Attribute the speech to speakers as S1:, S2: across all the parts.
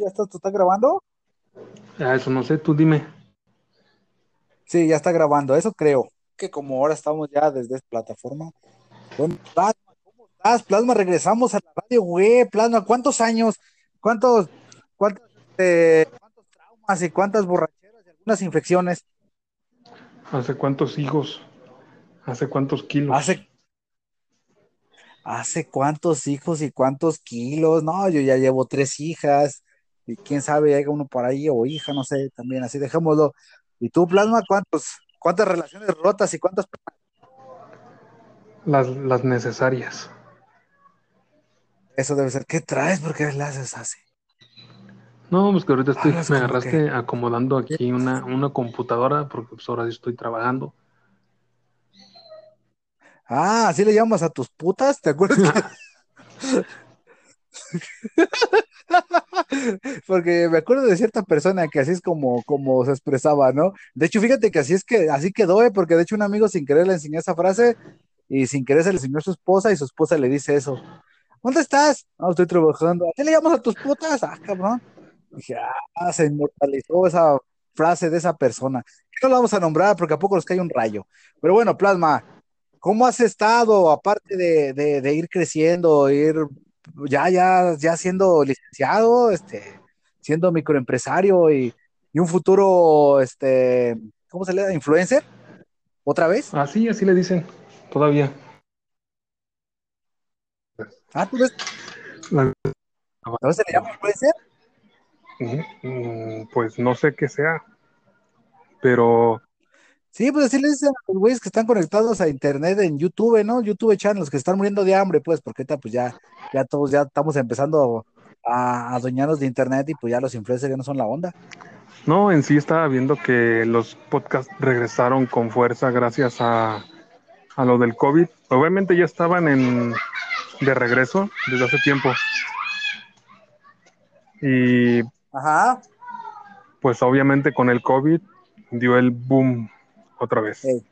S1: ¿Ya está, ¿tú estás grabando?
S2: Ah, eso no sé, tú dime.
S1: Sí, ya está grabando, eso creo. Que como ahora estamos ya desde esta plataforma. Bueno, Plasma, ¿cómo estás? Plasma, regresamos a la radio, güey. Plasma, ¿cuántos años? ¿Cuántos, cuántos, cuántos traumas y cuántas borracheras y algunas infecciones?
S2: ¿Hace cuántos hijos? ¿Hace cuántos kilos?
S1: Hace, hace cuántos hijos y cuántos kilos. No, yo ya llevo tres hijas y quién sabe, llega uno por ahí o hija, no sé, también así dejémoslo. ¿Y tú, Plasma, cuántos, cuántas relaciones rotas y cuántas
S2: Las, las necesarias.
S1: Eso debe ser. ¿Qué traes? ¿Por qué le haces así?
S2: No, pues que ahorita estoy,
S1: Hablas
S2: me agarraste
S1: que-
S2: acomodando aquí una, una computadora porque pues ahora sí estoy trabajando.
S1: Ah, ¿así le llamas a tus putas? ¿Te acuerdas? que- Porque me acuerdo de cierta persona que así es como, como se expresaba, ¿no? De hecho, fíjate que así es que así quedó, ¿eh? Porque de hecho un amigo sin querer le enseñó esa frase y sin querer se le enseñó a su esposa y su esposa le dice eso. ¿Dónde estás? No, estoy trabajando. ¿A qué le llamas a tus putas? Ah, cabrón. Dije, ah, se inmortalizó esa frase de esa persona. No la vamos a nombrar porque a poco nos cae un rayo. Pero bueno, Plasma, ¿cómo has estado? Aparte de, de, de ir creciendo, ir ya, ya, ya siendo licenciado, este, siendo microempresario y, y un futuro, este, ¿cómo se le da? ¿Influencer? ¿Otra vez?
S2: Así, así le dicen, todavía.
S1: Ah, ¿tú ves?
S2: La-
S1: ¿No se le llama influencer?
S2: Mm, Pues no sé qué sea, pero
S1: Sí, pues así le dicen a los güeyes que están conectados a internet en YouTube, ¿no? YouTube channels que están muriendo de hambre, pues, porque ahorita pues ya, ya todos ya estamos empezando a, a adueñarnos de internet y pues ya los influencers ya no son la onda.
S2: no, en sí estaba viendo que los podcasts regresaron con fuerza gracias a, a lo del COVID. Obviamente ya estaban en, de regreso desde hace tiempo. Y
S1: Ajá.
S2: pues obviamente con el COVID dio el boom otra vez.
S1: Ey.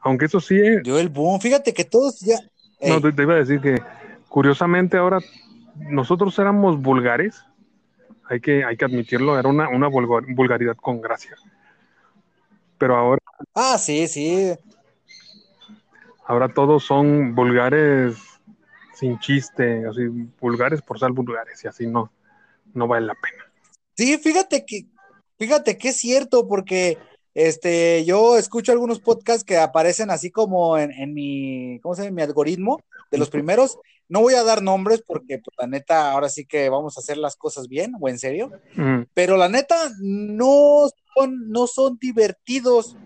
S2: Aunque eso sí, eh,
S1: Dio el boom. Fíjate que todos ya.
S2: no, te iba a decir que curiosamente ahora nosotros éramos vulgares, hay que, hay que admitirlo, era una, una vulgar- vulgaridad con gracia. Pero ahora,
S1: Ah, sí, sí.
S2: ahora todos son vulgares sin chiste, así, vulgares por ser vulgares, y así no, no vale la pena.
S1: Sí, fíjate que, fíjate que es cierto, porque este, yo escucho algunos podcasts que aparecen así como en, en mi, ¿cómo se llama? Mi algoritmo de los primeros. No voy a dar nombres porque, pues, la neta, ahora sí que vamos a hacer las cosas bien o en serio.
S2: Mm,
S1: Pero la neta, no son, no son divertidos.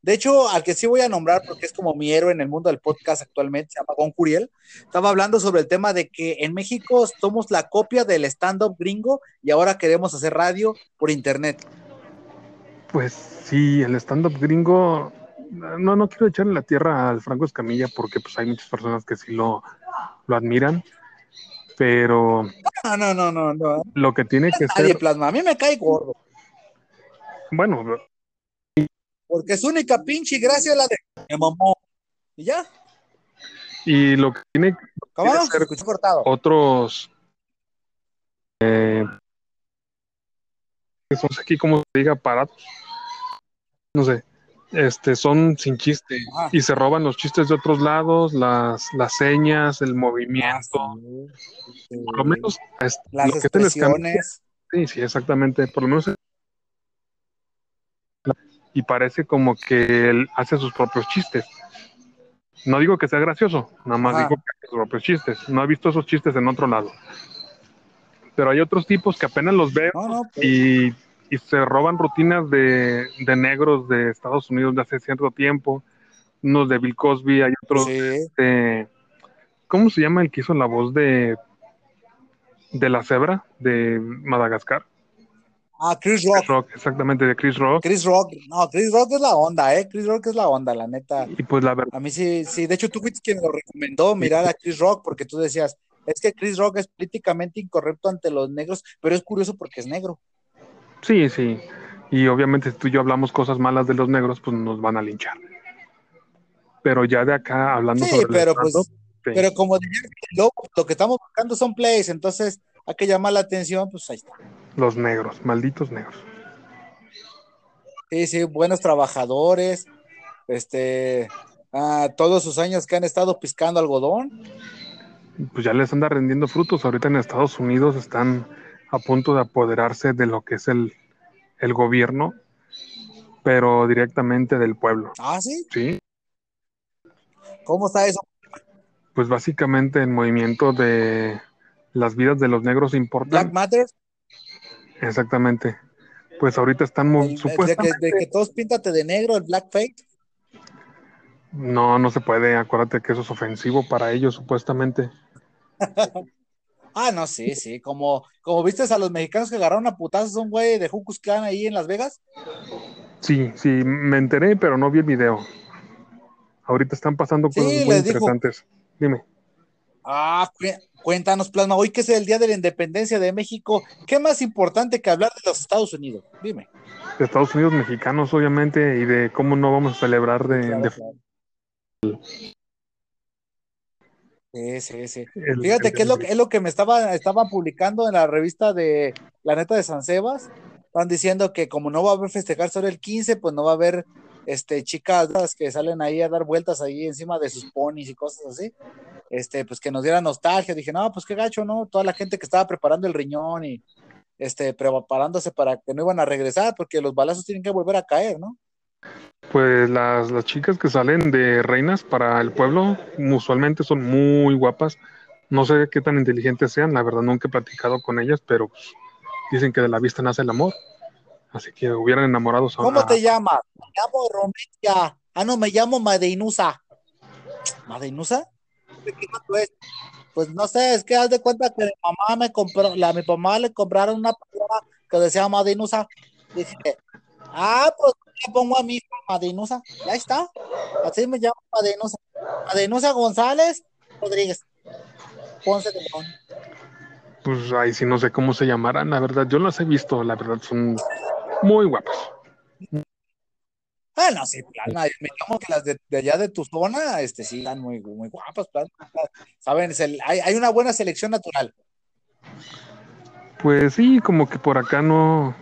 S1: De hecho, al que sí voy a nombrar, porque es como mi héroe en el mundo del podcast actualmente, se llama Gon Curiel, estaba hablando sobre el tema de que en México somos la copia del stand-up gringo y ahora queremos hacer radio por internet.
S2: Pues sí, el stand-up gringo, no, no quiero echarle la tierra al Franco Escamilla porque pues hay muchas personas que sí lo, lo admiran, pero
S1: No, no, no, no, no.
S2: lo que tiene que
S1: Nadie
S2: ser,
S1: plasma. A mí me cae gordo,
S2: bueno,
S1: porque su única pinche gracia es la de me mamó. Y ya,
S2: y lo que tiene
S1: Se
S2: ser- otros, eh, que son aquí como se diga aparatos, no sé, este, son sin chiste
S1: Ajá.
S2: y se roban los chistes de otros lados, las, las señas, el
S1: Ah,
S2: movimiento,
S1: sí, sí.
S2: por lo menos es-
S1: Las
S2: lo que
S1: expresiones.
S2: Sí, sí, exactamente. Por lo menos. Y parece como que él hace sus propios chistes. No digo que sea gracioso, nada más digo que hace sus propios chistes. No he visto esos chistes en otro lado. Pero hay otros tipos que apenas los veo
S1: No, no, pues,
S2: y, y se roban rutinas de, de negros de Estados Unidos de hace cierto tiempo. Unos de Bill Cosby, hay otros
S1: sí.
S2: de. ¿Cómo se llama el que hizo la voz de, de la cebra de Madagascar?
S1: Ah, Chris Rock.
S2: Chris Rock, exactamente, de Chris Rock.
S1: Chris Rock, no, Chris Rock es la onda, ¿eh? Chris Rock es la onda, la neta.
S2: Y pues la verdad,
S1: A mí sí, sí, de hecho tú fuiste quien lo recomendó mirar a Chris Rock porque tú decías, es que Chris Rock es políticamente incorrecto ante los negros, pero es curioso porque es negro.
S2: sí, sí. Y obviamente si tú y yo hablamos cosas malas de los negros, pues nos van a linchar. Pero ya de acá hablando
S1: Sí,
S2: sobre el
S1: pero pues,
S2: stand-up, sí.
S1: pero como diría el lobo, lo que estamos buscando son plays, entonces hay que llamar la atención, pues ahí está.
S2: Los negros, malditos negros.
S1: Sí, sí, buenos trabajadores, este, ah, todos sus años que han estado piscando algodón.
S2: Pues ya les anda rendiendo frutos. Ahorita en Estados Unidos están a punto de apoderarse de lo que es el, el gobierno, pero directamente del pueblo.
S1: Ah, sí.
S2: Sí,
S1: ¿Cómo está eso?
S2: pues básicamente el movimiento de las vidas de los negros
S1: Black
S2: importan.
S1: Matter,
S2: Exactamente. Pues ahorita están muy
S1: el- de, que,
S2: supuestamente.
S1: de que todos píntate de negro, el Black Fake.
S2: No, no se puede. Acuérdate que eso es ofensivo para ellos, supuestamente.
S1: Ah, no, sí, sí, como, como viste a los mexicanos que agarraron a putazos a un güey de Jucus Clan ahí en Las Vegas.
S2: Sí, sí, me enteré, pero no vi el video. Ahorita están pasando
S1: Sí,
S2: cosas muy
S1: les dijo.
S2: interesantes. Dime.
S1: Ah, cu- cuéntanos, Plasma, hoy que es el Día de la Independencia de México, ¿qué más importante que hablar de los Estados Unidos? Dime.
S2: De Estados Unidos mexicanos, obviamente, y de cómo no vamos a celebrar de,
S1: Claro,
S2: de-
S1: claro. Sí, sí, sí.
S2: el-
S1: Fíjate
S2: el-
S1: que es lo, que- es lo que me estaba, estaba publicando en la revista de La Neta de San Sebas. Están diciendo que como no va a haber festejar solo el 15, pues no va a haber este, chicas que salen ahí a dar vueltas ahí encima de sus ponis y cosas así. Este, pues que nos diera nostalgia. Dije, no, pues qué gacho, ¿no? Toda la gente que estaba preparando el riñón y este, preparándose para que no iban a regresar, porque los balazos tienen que volver a caer, ¿no?
S2: Pues las, las chicas que salen de reinas para el pueblo usualmente son muy guapas. No sé qué tan inteligentes sean, la verdad nunca he platicado con ellas, pero pues, dicen que de la vista nace el amor. Así que hubieran enamorado a
S1: ¿Cómo te llamas? Me llamo Romelia. Ah, no, me llamo Madeinusa. ¿Madeinusa? ¿De qué mato es? Pues no sé, es que haz de cuenta que mi mamá me compró, la, a mi mamá le compraron una playera que decía Madeinusa. Dije, ah, pues le pongo a mi hija Madeinusa. Ya está. Así me llamo Madeinusa. Madeinusa González Rodríguez. Ponce de León.
S2: Pues ahí sí no sé cómo se llamarán, la verdad. Yo las he visto, la verdad, son muy guapas.
S1: Ah, no, sí, plana. Me llamo que las de, de allá de tu zona, este, sí, están muy, muy guapas, plana. Saben, Es el- hay, hay una buena selección natural.
S2: Pues sí, como que por acá no.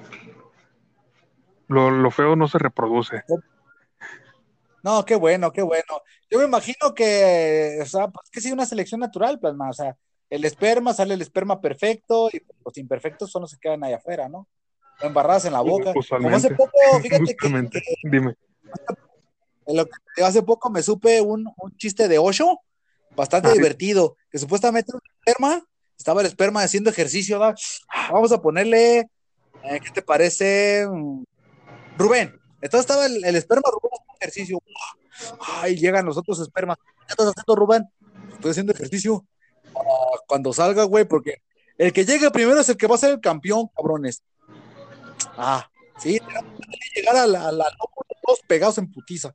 S2: Lo, lo feo no se reproduce.
S1: No, qué bueno, qué bueno. Yo me imagino que, o sea, pues que sí, una selección natural, plasma. O sea, el esperma, sale el esperma perfecto y los imperfectos son los que quedan ahí afuera, ¿no? Embarradas en la boca. Como hace poco, fíjate que.
S2: Dime.
S1: Hace poco me supe un, un chiste de Osho, bastante
S2: Ah,
S1: divertido, que supuestamente un esperma, estaba el esperma haciendo ejercicio, ¿verdad? vamos a ponerle, eh, ¿qué te parece? Rubén. Entonces estaba el, esperma Rubén haciendo ejercicio. Ay, llegan los otros espermas. ¿Qué estás haciendo, Rubén? Estoy haciendo ejercicio. Ah, cuando salga, güey, porque el que llegue primero es el que va a ser el campeón, cabrones. Ah, sí, llegar a la, a todos pegados en putiza.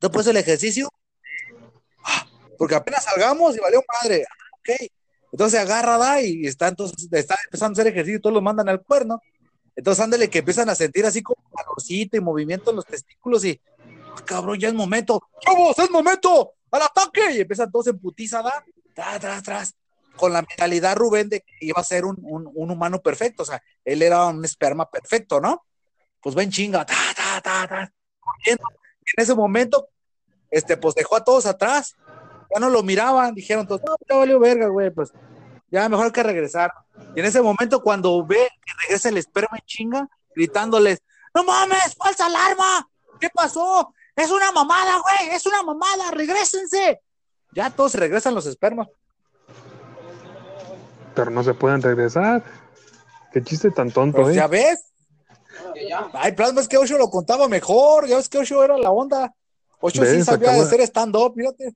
S1: Después el ejercicio, ah, porque apenas salgamos y valió madre. Ah, ok. Entonces agarra, da y está entonces está empezando a hacer ejercicio y todos lo mandan al cuerno. Entonces ándale que empiezan a sentir así como calorcito y movimiento en los testículos y ah, cabrón, ya es momento. ¡Vamos, es momento! ¡Al ataque! Y empiezan todos en putiza, da, tras, tras, tras. Con la mentalidad Rubén de que iba a ser un, un, humano perfecto. O sea, él era un esperma perfecto, ¿no? Pues ven chinga, ta, ta, ta, ta, corriendo. En ese momento, este, pues dejó a todos atrás. Ya no lo miraban, dijeron todos, no, ya valió verga, güey, pues ya mejor que regresar. Y en ese momento, cuando ve que regresa el esperma en chinga, gritándoles, no mames, falsa alarma, ¿qué pasó? Es una mamada, güey, es una mamada, regrésense. Ya todos se regresan los espermas.
S2: Pero no se pueden regresar. Qué chiste tan tonto,
S1: Pues
S2: ¿eh?
S1: ya ves. Ay, plasma, es que Osho lo contaba mejor, ya ves que Osho era la onda. Osho sí sabía de- hacer stand-up, fíjate.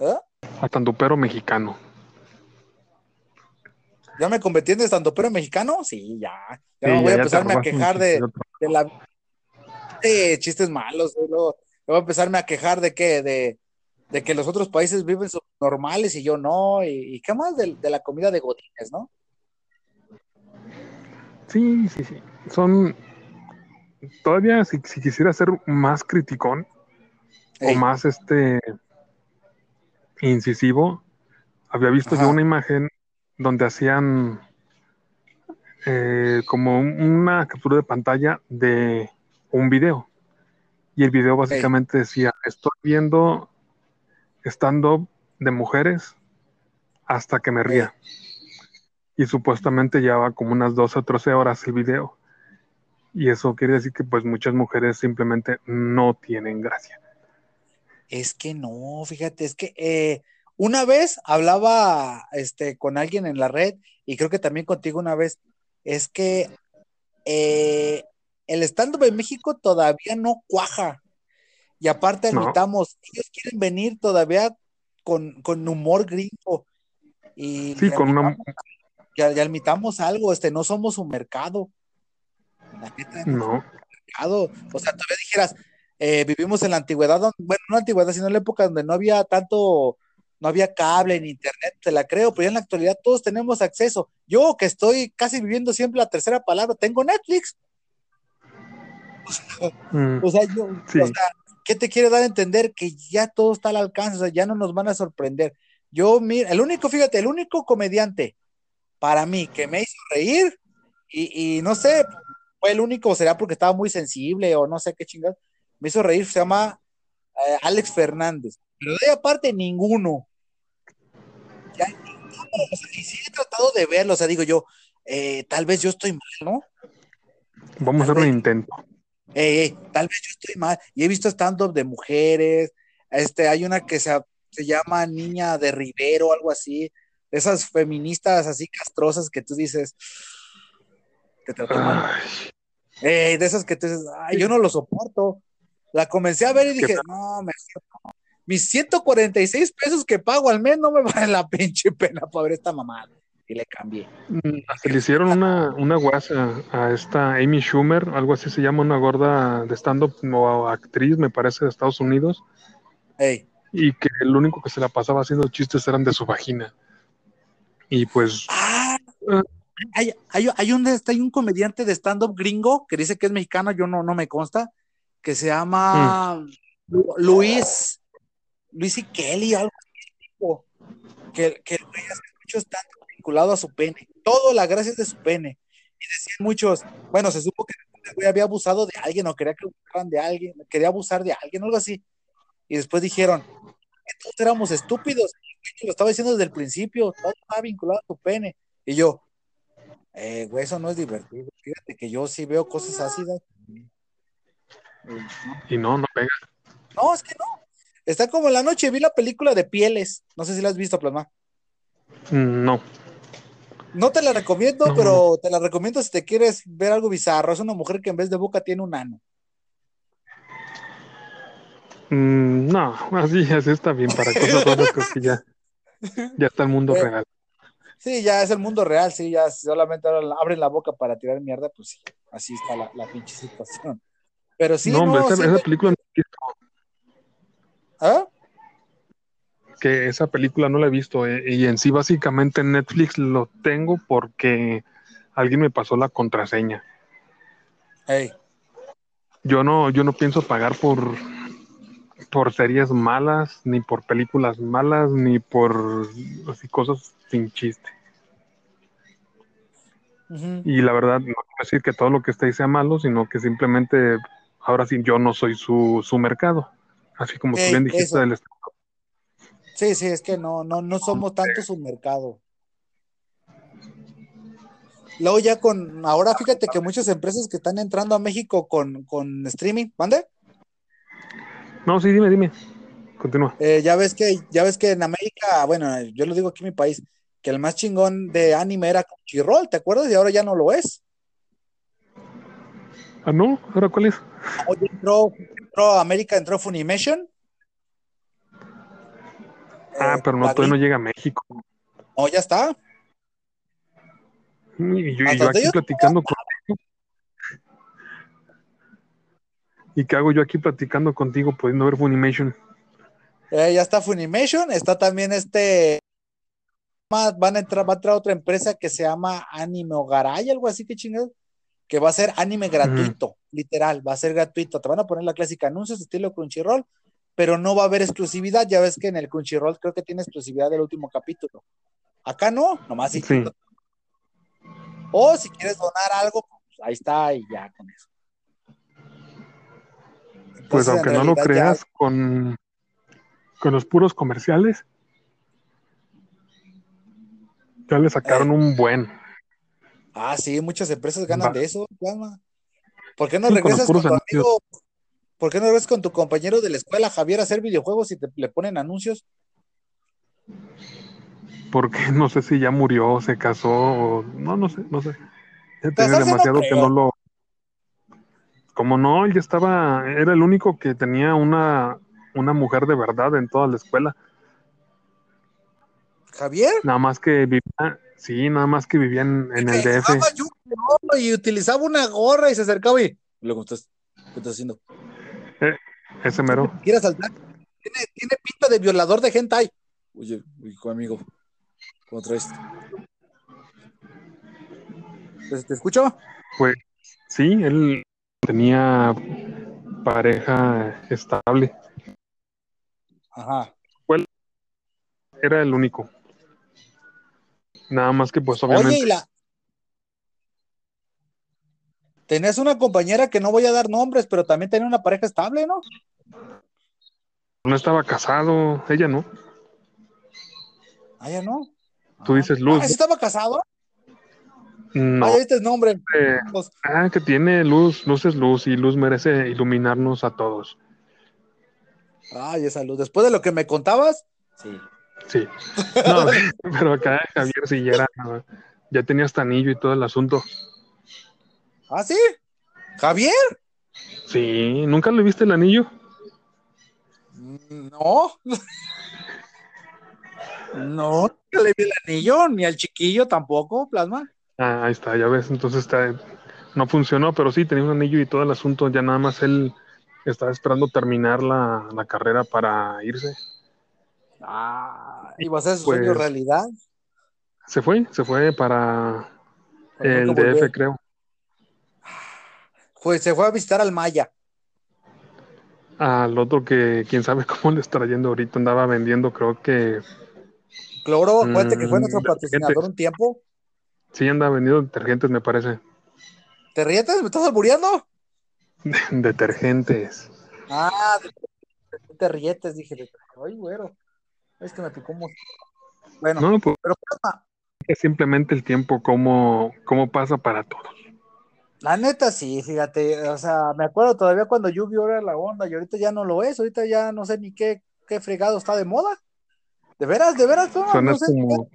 S1: ¿Eh?
S2: A tandupero mexicano.
S1: ¿Ya me convertí en estandopero mexicano? Sí, ya. Ya
S2: Sí,
S1: no voy a empezarme a quejar de, de la. chistes malos, luego yo voy a empezarme a quejar de que, de, de que los otros países viven normales y yo no, y, y qué más de, de la comida de godines, ¿no?
S2: Sí, sí, sí. Son. Todavía, si, si quisiera ser más criticón
S1: Ey,
S2: o más este incisivo, había visto
S1: Ajá.
S2: yo una imagen donde hacían eh, como una captura de pantalla de un video. Y el video básicamente decía, estoy viendo stand-up de mujeres hasta que me ría. Y supuestamente llevaba como unas 12 o 13 horas el video. Y eso quiere decir que pues muchas mujeres simplemente no tienen gracia.
S1: Es que no, fíjate, es que eh, una vez hablaba este, con alguien en la red y creo que también contigo una vez, es que eh, el stand-up en México todavía no cuaja. Y aparte admitamos, ellos quieren venir todavía con, con humor gringo. Y
S2: sí, con una...
S1: Ya, ya, admitamos algo, este, no somos un mercado.
S2: no.
S1: Mercado. O sea, todavía dijeras, eh, vivimos en la antigüedad, bueno, no la antigüedad, sino en la época donde no había tanto, no había cable ni internet, te la creo, pero ya en la actualidad todos tenemos acceso. Yo que estoy casi viviendo siempre la tercera palabra, tengo Netflix. Mm. o sea, yo, o sea, ¿qué te quiere dar a entender? Que ya todo está al alcance, o sea, ya no nos van a sorprender. Yo, mira, el único, fíjate, el único comediante para mí que me hizo reír y, no sé, fue el único, será porque estaba muy sensible o no sé qué chingados, me hizo reír, se llama eh, Alex Fernández. Pero de aparte, ninguno. O sea, y sí he tratado de verlo, o sea, digo yo, eh, tal vez yo estoy mal, ¿no?
S2: Vamos a hacer un intento.
S1: Eh, tal vez yo estoy mal. Y he visto stand-up de mujeres. Este, hay una que se, se llama Niña de Rivero, algo así. Esas feministas así castrosas que tú dices. Te mal. de esas que tú dices, ay, yo no lo soporto. La comencé a ver y dije, no, me mis 146 pesos que pago al mes no me vale la pinche pena para ver esta mamada. Y le cambié.
S2: Mm, le hicieron una, una guasa a esta Amy Schumer, algo así se llama, una gorda de stand-up o actriz, me parece, de Estados Unidos. Y que el único que se la pasaba haciendo chistes eran de su vagina. Y pues.
S1: Ah, hay, hay, hay, un, hay un comediante de stand-up gringo que dice que es mexicano, yo no, no me consta, que se llama mm. Luis, Luis y Kelly, algo así, que, que el güey hace mucho stand vinculado a su pene, todo la gracia es de su pene. Y decían muchos, bueno, se supo que el güey había abusado de alguien o quería que abusaran de alguien, quería abusar de alguien, algo así. Y después dijeron, todos éramos estúpidos, lo estaba diciendo desde el principio, todo estaba vinculado a tu pene. Y yo, eh, güey, eso no es divertido. Fíjate que yo sí veo cosas ácidas.
S2: Y no, no pega.
S1: No, es que no. Está como en la noche, vi la película de Pieles. No sé si la has visto, Plasma.
S2: Mm, no.
S1: No te la recomiendo, pero te la recomiendo si te quieres ver algo bizarro. Es una mujer que en vez de boca tiene un ano.
S2: Mm, no, así, así está bien para cosas que ya, ya está el mundo real.
S1: Sí, ya es el mundo real, sí, ya solamente abren la boca para tirar mierda, pues sí, así está la, pinche situación. Pero sí,
S2: no, esa, película no
S1: ¿Ah?
S2: Que esa película no la he visto, eh, y en sí básicamente en Netflix lo tengo porque alguien me pasó la contraseña.
S1: Hey.
S2: Yo no, yo no pienso pagar por por series malas, ni por películas malas, ni por así cosas sin chiste. Y la verdad, no quiero decir que todo lo que está ahí sea malo, sino que simplemente ahora sí yo no soy su, su mercado. Así como tú bien dijiste del
S1: Sí, sí, es que no, no, no somos tanto su mercado. Luego ya con, ahora fíjate que muchas empresas que están entrando a México con, con streaming, ¿mande?
S2: No, sí, dime, dime. Continúa.
S1: Eh, ya ves que, ya ves que en América, bueno, yo lo digo aquí en mi país, que el más chingón de anime era Crunchyroll, ¿te acuerdas? Y ahora ya no lo es.
S2: Ah, no, ¿ahora cuál es?
S1: Oye, entró, entró América, entró Funimation.
S2: Ah, eh, pero no, todavía no llega a México.
S1: Oh, ya está.
S2: Y yo, yo aquí platicando con ¿Y qué hago yo aquí platicando contigo, pudiendo ver Funimation?
S1: Eh, ya está Funimation, está también este. Van a entrar, va a entrar otra empresa que se llama Anime Ogaray, algo así que chingados, que va a ser anime gratuito, literal, va a ser gratuito. Te van a poner la clásica anuncios estilo Crunchyroll, pero no va a haber exclusividad. Ya ves que en el Crunchyroll creo que tiene exclusividad del último capítulo. Acá no, nomás si
S2: Sí.
S1: O si quieres donar algo, pues ahí está y ya con eso.
S2: Pues
S1: Entonces,
S2: aunque no lo
S1: ya-
S2: creas, con, con los puros comerciales, ya le sacaron un buen.
S1: Ah, sí, muchas empresas ganan
S2: Va.
S1: de eso. ¿Por qué no
S2: Sí,
S1: regresas con, tu amigo? ¿Por qué no regresas con tu compañero de la escuela, Javier, a hacer videojuegos y te le ponen anuncios?
S2: Porque no sé si ya murió, se casó, o no, no sé, no sé. Ya tiene
S1: Casarse no
S2: demasiado que no lo. Como no, él ya estaba, era el único que tenía una, una mujer de verdad en toda la escuela.
S1: ¿Javier?
S2: Nada más que vivía, sí, nada más que vivía en, el DF.
S1: y utilizaba una gorra y se acercaba y luego estás, ¿qué estás haciendo?
S2: Ese mero.
S1: ¿Quieres saltar? Tiene, tiene pinta de violador de hentai. Oye, hijo amigo, ¿cómo traes? ¿Te, te escucho?
S2: Pues sí, él tenía pareja estable.
S1: Ajá.
S2: Era el único. Nada más que pues
S1: Oye,
S2: obviamente
S1: y la. Tenías una compañera que no voy a dar nombres, pero también tenía una pareja estable, ¿no?
S2: no estaba casado, ella no.
S1: Ah, ya no.
S2: Tú
S1: Ah.
S2: dices Luz,
S1: Ah, ¿sí estaba casado?
S2: No.
S1: Ah, viste el nombre.
S2: eh, ah, que tiene luz, luz es luz y luz merece iluminarnos a todos.
S1: Ay, esa luz. Después de lo que me contabas, sí.
S2: Sí. No, pero acá Javier sí ya era, ya tenía hasta anillo y todo el asunto.
S1: ¿Ah, sí? ¿Javier?
S2: Sí, ¿nunca le viste el anillo?
S1: Mm, No. No, no le vi el anillo, ni al chiquillo tampoco, plasma.
S2: Ah, ahí está, ya ves, entonces está, no funcionó, pero sí tenía un anillo y todo el asunto, ya nada más él estaba esperando terminar la, la carrera para irse.
S1: Ah, iba a ser su
S2: Pues-
S1: sueño realidad.
S2: Se fue, se fue para el DF,
S1: volvió.
S2: creo.
S1: Fue- se fue a visitar al Maya.
S2: Al otro que quién sabe cómo le está yendo ahorita, andaba vendiendo, creo que
S1: Cloro, acuérdate que fue
S2: Mm,
S1: nuestro
S2: detergentes.
S1: patrocinador un tiempo.
S2: sí andaba vendiendo detergentes, me parece.
S1: ¿Te ríes? ¿Me estás albureando?
S2: Detergentes.
S1: Ah, de- de- te rietes, dije. Ay, güero. Es que me picó mosquito. Bueno,
S2: No, pues
S1: pero
S2: es simplemente el tiempo, cómo, cómo pasa para todos.
S1: la neta sí, fíjate. O sea, me acuerdo todavía cuando Yu-Gi-Oh era la onda y ahorita ya no lo es. Ahorita ya no sé ni qué, qué fregado está de moda. De veras, de veras, no, no sé.
S2: como,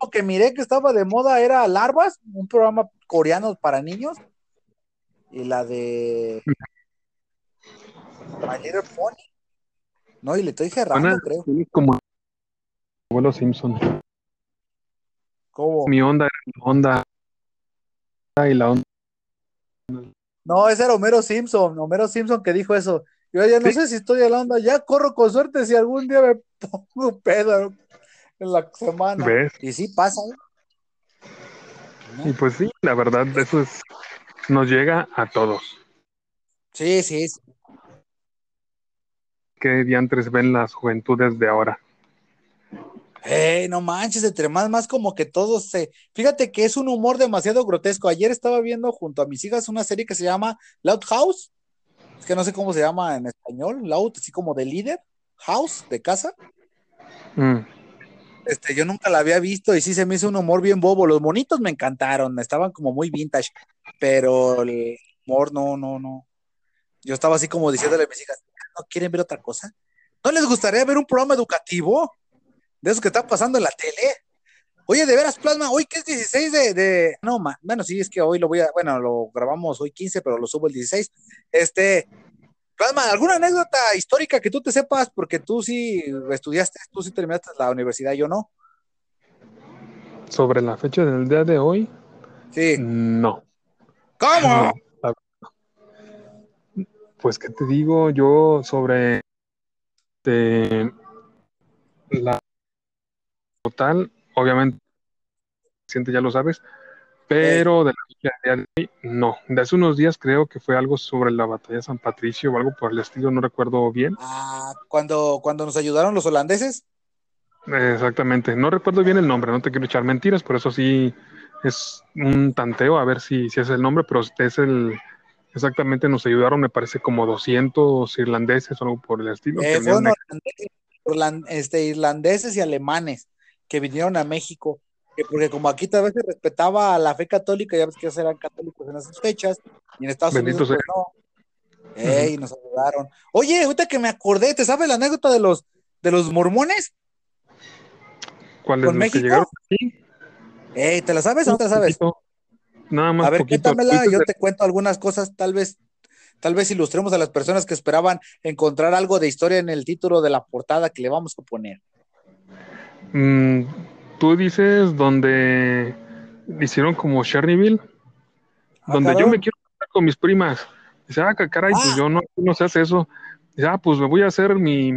S1: Lo que miré que estaba de moda era Larvas, un programa coreano para niños. Y la de My Little Pony. No, y le estoy cerrando,
S2: suena
S1: creo.
S2: como abuelo Simpson.
S1: ¿Cómo?
S2: Mi onda era onda y la onda.
S1: No, ese era Homero Simpson, Homero Simpson que dijo eso. Yo ya no
S2: Sí.
S1: sé si estoy a la onda, ya corro con suerte si algún día me pongo pedo en la semana.
S2: ¿Ves?
S1: Y sí pasa. ¿eh?
S2: Y pues sí, la verdad, eso es, nos llega a todos.
S1: Sí, sí, sí.
S2: ¿Qué diantres ven las juventudes de ahora?
S1: Ey, no manches, entre más, más como que todos se. Fíjate que es un humor demasiado grotesco. Ayer estaba viendo junto a mis hijas una serie que se llama Loud House. Es que no sé cómo se llama en español. Loud, así como de líder. House, de casa.
S2: Mm,
S1: Este, yo nunca la había visto y sí se me hizo un humor bien bobo. Los monitos me encantaron, estaban como muy vintage, pero el humor no, no, no. Yo estaba así como diciéndole a mis hijas, ¿no quieren ver otra cosa? ¿No les gustaría ver un programa educativo? De esos que están pasando en la tele. Oye, de veras, Plasma, hoy que es 16 de, de... No, bueno, sí, es que hoy lo voy a... Bueno, lo grabamos hoy 15, pero lo subo el 16. Este, Plasma, ¿alguna anécdota histórica que tú te sepas? Porque tú sí estudiaste, tú sí terminaste la universidad, yo no.
S2: Sobre la fecha del día de hoy,
S1: Sí.
S2: no.
S1: ¿Cómo?
S2: No, Pues, ¿qué te digo? Yo sobre de la total, obviamente, siente ya lo sabes, pero de la de hoy, no. De hace unos días creo que fue algo sobre la batalla de San Patricio o algo por el estilo, no recuerdo bien.
S1: Ah, cuando, cuando nos ayudaron los holandeses.
S2: Exactamente. No recuerdo bien el nombre, no te quiero echar mentiras, por eso sí es un tanteo a ver si, si es el nombre, pero es el, exactamente nos ayudaron, me parece, como 200 irlandeses o algo por el estilo.
S1: Eh, fueron este, irlandeses y alemanes que vinieron a México, que porque como aquí tal vez se respetaba a la fe católica, ya ves que eran católicos en esas fechas, y en Estados Unidos pues, no. Ey, nos ayudaron. Oye, ahorita que me acordé, ¿te sabes la anécdota de los, de los mormones?
S2: ¿Cuál es México? que llegaron
S1: Ey, ¿te la sabes o no te la sabes?
S2: Nada más.
S1: A ver, cuéntamela, yo te cuento algunas cosas, tal vez, tal vez ilustremos a las personas que esperaban encontrar algo de historia en el título de la portada que le vamos a poner.
S2: Mm, Tú dices donde hicieron como Chernobyl, ah, donde yo me quiero casar con mis primas. Dice, ah, caray, pues ah. yo no, no se hace eso. Dice, ah, pues me voy a hacer mi.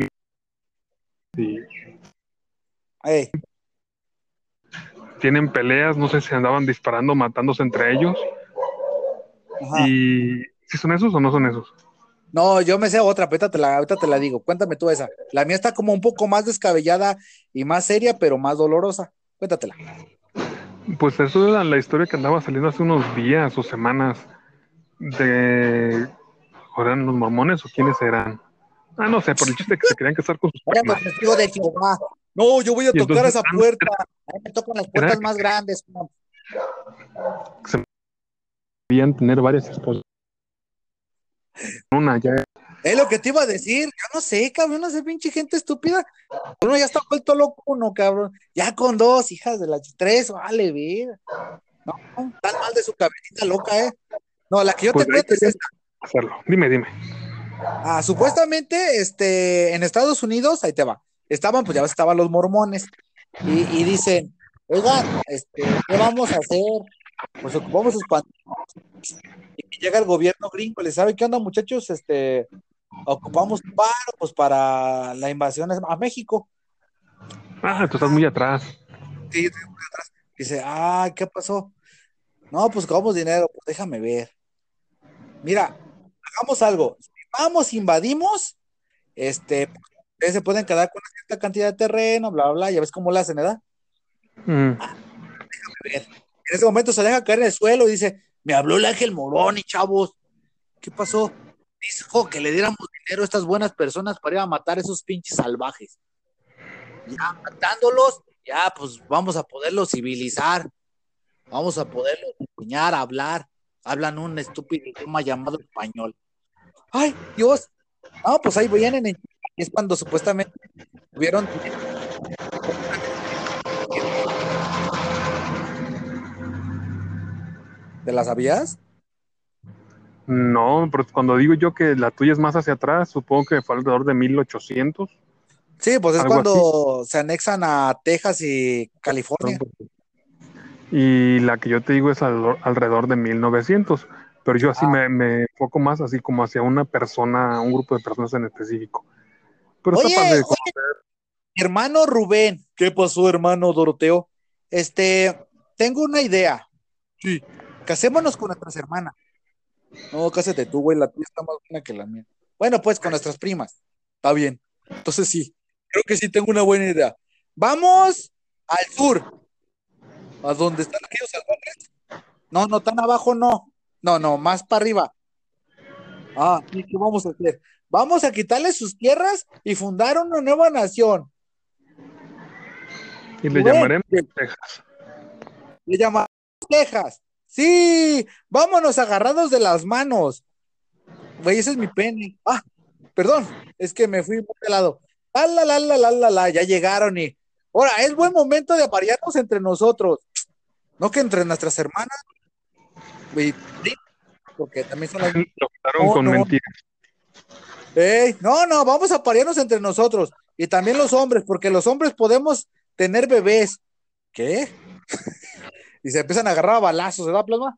S2: Tienen peleas, no sé si andaban disparando, matándose entre ellos. Y si son esos o no son esos.
S1: No, yo me sé otra, ahorita te, la, ahorita te la digo. Cuéntame tú esa. La mía está como un poco más descabellada y más seria, pero más dolorosa. Cuéntatela.
S2: Pues eso era la historia que andaba saliendo hace unos días o semanas de. ¿Eran los mormones o quiénes eran? Ah, no sé, por el chiste que se querían casar con sus
S1: de Jehová. No, yo voy a tocar esa puerta. A mí me tocan las puertas más grandes.
S2: Se podían tener varias esposas. Una ya.
S1: Es lo que te iba a decir. Yo no sé, cabrón, no sé, pinche gente estúpida. Uno ya está vuelto loco, uno, cabrón. Ya con dos hijas de las tres, vale, vida. No, tan mal de su cabecita loca, ¿eh? No, la que yo te pues cuento es esta.
S2: Hacerlo. Dime, dime.
S1: Ah, supuestamente, este, en Estados Unidos, ahí te va. Estaban, pues ya estaban los mormones. Y, y dicen, oigan, este, ¿qué vamos a hacer? Pues ocupamos espantar y llega el gobierno gringo, ¿le sabe qué onda, muchachos? Este, ocupamos paro, pues para la invasión a México.
S2: Ah, tú estás muy atrás.
S1: Sí, estoy muy atrás. Dice, ah, ¿qué pasó? No, pues ocupamos dinero, pues déjame ver. Mira, hagamos algo. vamos, invadimos, este, ustedes se pueden quedar con una cierta cantidad de terreno, bla, bla, ya ves cómo lo hacen, ¿verdad? Mm. Ah, déjame ver. En ese momento se deja caer en el suelo y dice, me habló el ángel Morón y chavos. ¿Qué pasó? Dijo que le diéramos dinero a estas buenas personas para ir a matar a esos pinches salvajes. Ya matándolos, ya pues vamos a poderlos civilizar. Vamos a poderlos enseñar a hablar. Hablan un estúpido idioma llamado español. Ay, Dios. No, pues ahí vienen. Es cuando supuestamente tuvieron ¿De las sabías?
S2: No, pero cuando digo yo que la tuya es más hacia atrás, supongo que fue alrededor de 1800.
S1: Sí, pues es cuando se anexan a Texas y California.
S2: Y la que yo te digo es alrededor de 1900, pero yo así ah. me, enfoco más así como hacia una persona, un grupo de personas en específico.
S1: Pero oye, hermano Rubén, ¿qué pasó, hermano Doroteo? Este, tengo una idea. Sí. Casémonos con nuestras hermanas. No, cásate tú, güey, la tuya está más buena que la mía. Bueno, pues con nuestras primas. Está bien. Entonces sí, creo que sí tengo una buena idea. Vamos al sur. ¿A dónde están aquellos salvajes? No, no, tan abajo no. No, no, más para arriba. Ah, ¿y qué vamos a hacer? Vamos a quitarle sus tierras y fundar una nueva nación.
S2: Y le llamaremos Texas.
S1: Le llamaremos Texas. Sí, vámonos agarrados de las manos. Güey, ese es mi pene. Ah, perdón, es que me fui muy de lado. La, la, la, la, la, la, ya llegaron y. Ahora, es buen momento de aparearnos entre nosotros. No que entre nuestras hermanas. Güey, porque también son las.
S2: no, con mentiras.
S1: no, no, vamos a aparearnos entre nosotros. Y también los hombres, porque los hombres podemos tener bebés. ¿Qué? Y se empiezan a agarrar a balazos, ¿verdad, Plasma?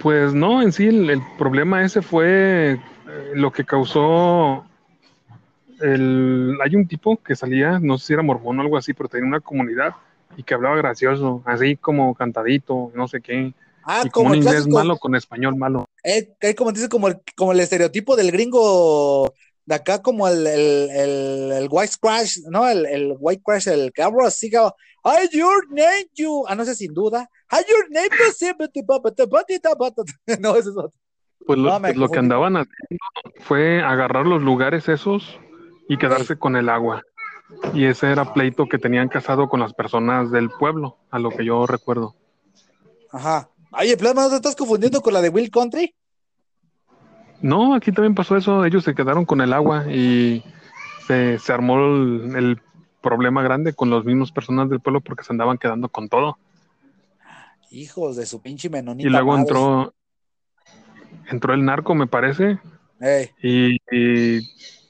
S2: Pues no, en sí el, problema ese fue eh, lo que causó el, hay un tipo que salía, no sé si era mormón o algo así, pero tenía una comunidad y que hablaba gracioso, así como cantadito, no sé qué.
S1: Ah,
S2: y como inglés malo con español malo.
S1: Eh, como dice como el, como el estereotipo del gringo de acá como el, el, el, el White Crash, ¿no? El, el White Crash, el que habla así, I your name you, ah, no sé, sin duda, I your name no, eso es otro.
S2: Pues lo, pues lo que andaban haciendo fue agarrar los lugares esos y quedarse con el agua. Y ese era pleito que tenían casado con las personas del pueblo, a lo que yo recuerdo.
S1: Ajá. Oye, Plasma, ¿no te estás confundiendo con la de Will Country?
S2: No, aquí también pasó eso. Ellos se quedaron con el agua y se, armó el, problema grande con los mismos personas del pueblo porque se andaban quedando con todo.
S1: Hijos de su pinche menonita.
S2: Y luego entró entró el narco, me parece. Y,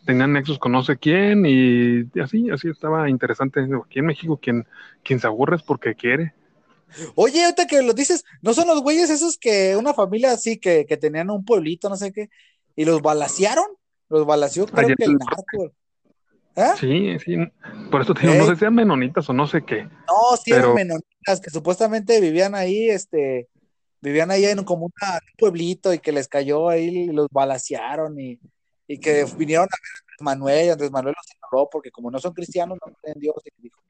S2: tenían nexos con no sé quién y, así, así estaba interesante. Aquí en México quien, quien se aburre es porque quiere.
S1: Oye, ahorita que lo dices, ¿no son los güeyes esos que una familia así que, que tenían un pueblito, no sé qué, y los balasearon? Los balació, creo que el narco.
S2: ¿Eh? Sí, sí. Por eso te digo, no sé si eran menonitas o no sé qué.
S1: No, sí eran menonitas que supuestamente vivían ahí, este, vivían ahí en como un pueblito y que les cayó ahí y los balasearon y, y que vinieron a ver a Manuel y Andrés Manuel los ignoró porque como no son cristianos no creen Dios y dijo,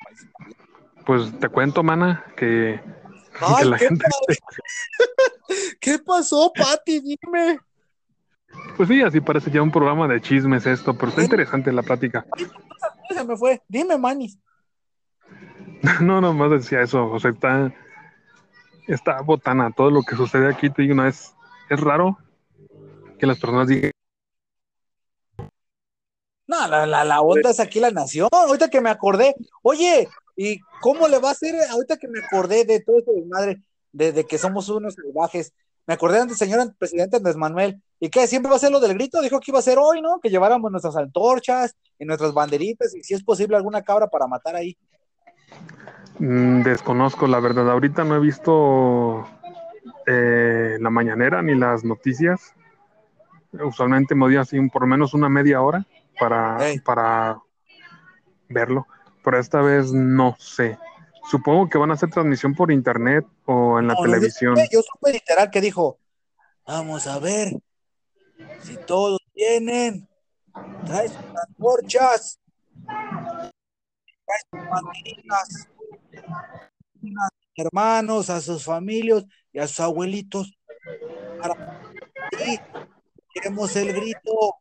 S2: pues te cuento, mana, que, la
S1: ¿qué
S2: gente...
S1: ¿Qué pasó, Pati? Dime.
S2: Pues sí, así parece ya un programa de chismes esto, pero está interesante la plática.
S1: Se me fue. Dime, Manis.
S2: No, no, más decía eso. O sea, está, está botana. Todo lo que sucede aquí, te digo, no es, es raro que las personas digan.
S1: No, la, la, la onda es aquí la nación. Ahorita que me acordé, oye, ¿y cómo le va a hacer ahorita que me acordé de todo de madre, de, que somos unos salvajes? Me acordé del señor presidente Andrés Manuel. ¿Y qué? ¿Siempre va a ser lo del grito? Dijo que iba a ser hoy, ¿no? Que lleváramos nuestras antorchas y nuestras banderitas y si es posible alguna cabra para matar ahí.
S2: Mm, desconozco, la verdad. Ahorita no he visto eh, la mañanera ni las noticias. Usualmente me doy así por lo menos una media hora para, para verlo. Pero esta vez no sé. Supongo que van a hacer transmisión por internet o en la televisión.
S1: Yo, supe literal que dijo, vamos a ver si todos tienen, trae sus antorchas, trae sus hermanos, a sus familias y a sus abuelitos. Para queremos el grito.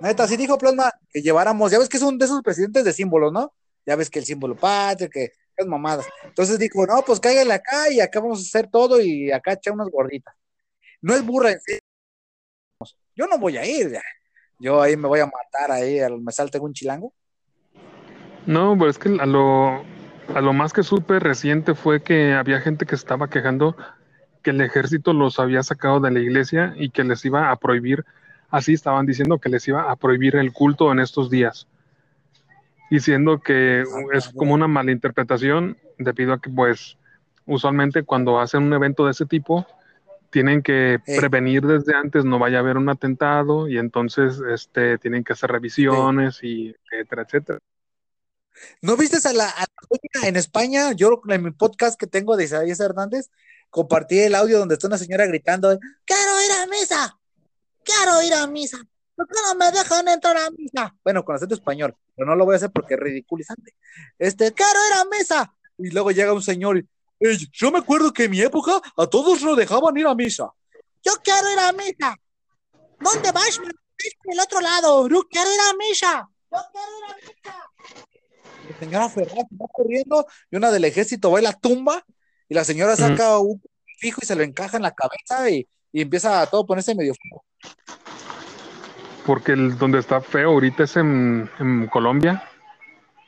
S1: Neta, sí dijo Plasma que lleváramos, ya ves que es un de esos presidentes de símbolos, ¿no? Ya ves que el símbolo patrio, que es mamadas. Entonces dijo, no, pues cáigale acá y acá vamos a hacer todo y acá echa unas gorditas. No es burra Yo no voy a ir, Yo ahí me voy a matar ahí, me salte un chilango.
S2: No, pero es que a lo, a lo más que supe reciente fue que había gente que estaba quejando que el ejército los había sacado de la iglesia y que les iba a prohibir, así estaban diciendo que les iba a prohibir el culto en estos días, diciendo que es como una malinterpretación debido a que pues usualmente cuando hacen un evento de ese tipo tienen que prevenir desde antes no vaya a haber un atentado y entonces este tienen que hacer revisiones y etcétera etcétera.
S1: ¿No viste a la, en España? Yo en mi podcast que tengo de Isaías Hernández, compartí el audio donde está una señora gritando, quiero ir a misa, quiero ir a misa, ¿por qué no me dejan entrar a misa? Bueno, con acento español, pero no lo voy a hacer porque es ridiculizante. Este, quiero ir a misa. Y luego llega un señor y, yo me acuerdo que en mi época a todos nos dejaban ir a misa. Yo quiero ir a misa. ¿Dónde vas? El otro lado. Yo quiero ir a misa. Yo quiero ir a misa la señora Ferraz va corriendo y una del ejército va a la tumba y la señora saca un fijo y se lo encaja en la cabeza y, empieza a todo ponerse medio feo.
S2: Porque el, donde está feo ahorita es en, Colombia.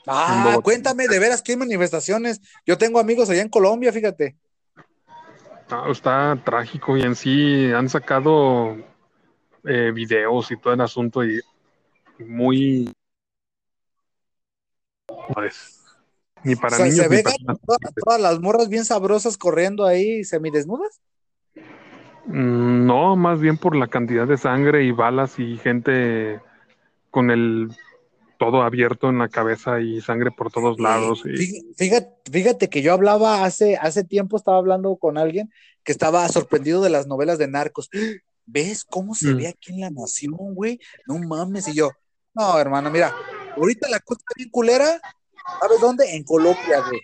S1: Ah, cuéntame, de veras, ¿qué manifestaciones? Yo tengo amigos allá en Colombia, fíjate.
S2: Ah, está trágico y en sí han sacado eh, videos y todo el asunto y muy ni para niños. ¿Se ve
S1: todas, las morras bien sabrosas corriendo ahí semidesnudas?
S2: Mm, no, más bien por la cantidad de sangre y balas y gente con el todo abierto en la cabeza y sangre por todos lados.
S1: Fíjate, fíjate, que yo hablaba hace, hace tiempo, estaba hablando con alguien que estaba sorprendido de las novelas de narcos. ¿Ves cómo se mm. ve aquí en la nación, güey? No mames. Y yo, No, hermano, mira, ahorita la cosa bien culera, ¿sabes dónde? En Colombia, güey.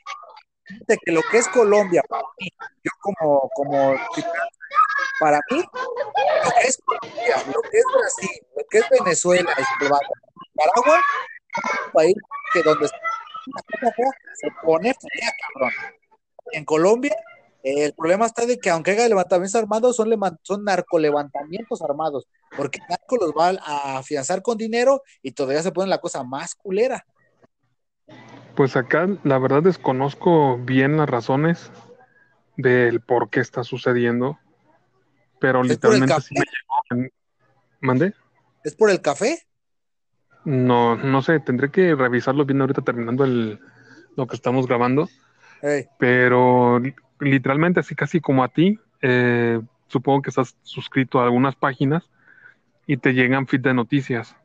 S1: Fíjate que lo que es Colombia, para mí, yo como, como para mí, lo que es Colombia, lo que es Brasil, lo que es Venezuela, Eslovaquia, Nicaragua, un país que donde se pone fea, cabrón. En Colombia, el problema está de que aunque haya levantamientos armados, son, son narcolevantamientos armados, porque el narco los va a afianzar con dinero y todavía se pone la cosa más culera.
S2: Pues acá la verdad desconozco bien las razones del por qué está sucediendo, pero literalmente sí me llegó. ¿Mandé?
S1: ¿Es por el café?
S2: No, no sé, tendré que revisarlo bien ahorita terminando el, lo que estamos grabando. Pero literalmente así casi como a ti, eh, supongo que estás suscrito a algunas páginas y te llegan feed de noticias.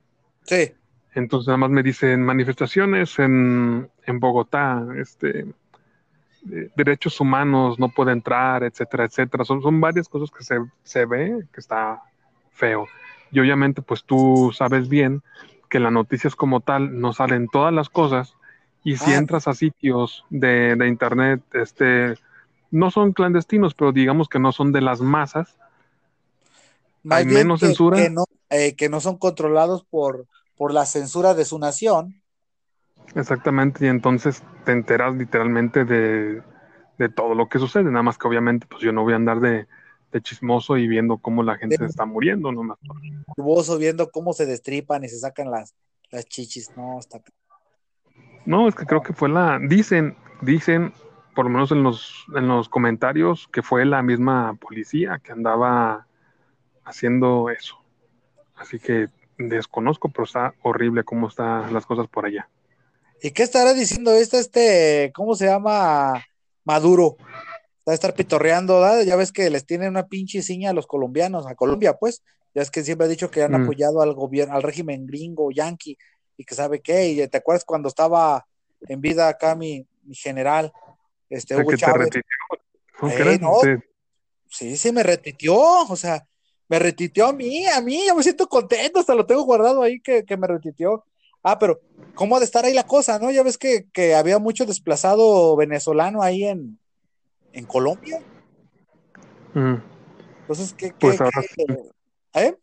S1: Sí.
S2: Entonces nada más me dicen manifestaciones en, en Bogotá, este, derechos humanos no puede entrar, etcétera, etcétera. Son, son varias cosas que se, se ve que está feo. Y obviamente pues tú sabes bien que las noticias como tal no salen todas las cosas y si ah. entras a sitios de, de, internet, este, no son clandestinos, pero digamos que no son de las masas,
S1: hay menos censura. Que no, eh, que no son controlados por, por la censura de su nación.
S2: Exactamente, y entonces te enteras literalmente de, de, todo lo que sucede, nada más que obviamente pues yo no voy a andar de, de chismoso y viendo cómo la gente está muriendo, nomás.
S1: Chismoso viendo cómo se destripan y se sacan las, las chichis, no, está...
S2: No, es que creo que fue la, dicen, dicen, por lo menos en los, en los comentarios, que fue la misma policía que andaba haciendo eso. Así que desconozco, pero está horrible cómo están las cosas por allá.
S1: ¿Y qué estará diciendo este, este, cómo se llama Maduro? Va a estar pitorreando, ¿verdad? Ya ves que les tienen una pinche ciña a los colombianos, a Colombia, pues. Ya es que siempre ha dicho que han mm. apoyado al gobierno, al régimen gringo, yanqui, y que sabe qué. Y te acuerdas cuando estaba en vida acá mi, mi general, este Hugo Chávez. Eh, sí, sí, me retitió, o sea, me retitió a mí, a mí, yo me siento contento, hasta lo tengo guardado ahí que, me retitió. Ah, pero ¿cómo ha de estar ahí la cosa, no? Ya ves que, había mucho desplazado venezolano ahí en, en Colombia.
S2: Mm.
S1: Entonces, ¿qué? Pues ahora, sí. ¿eh?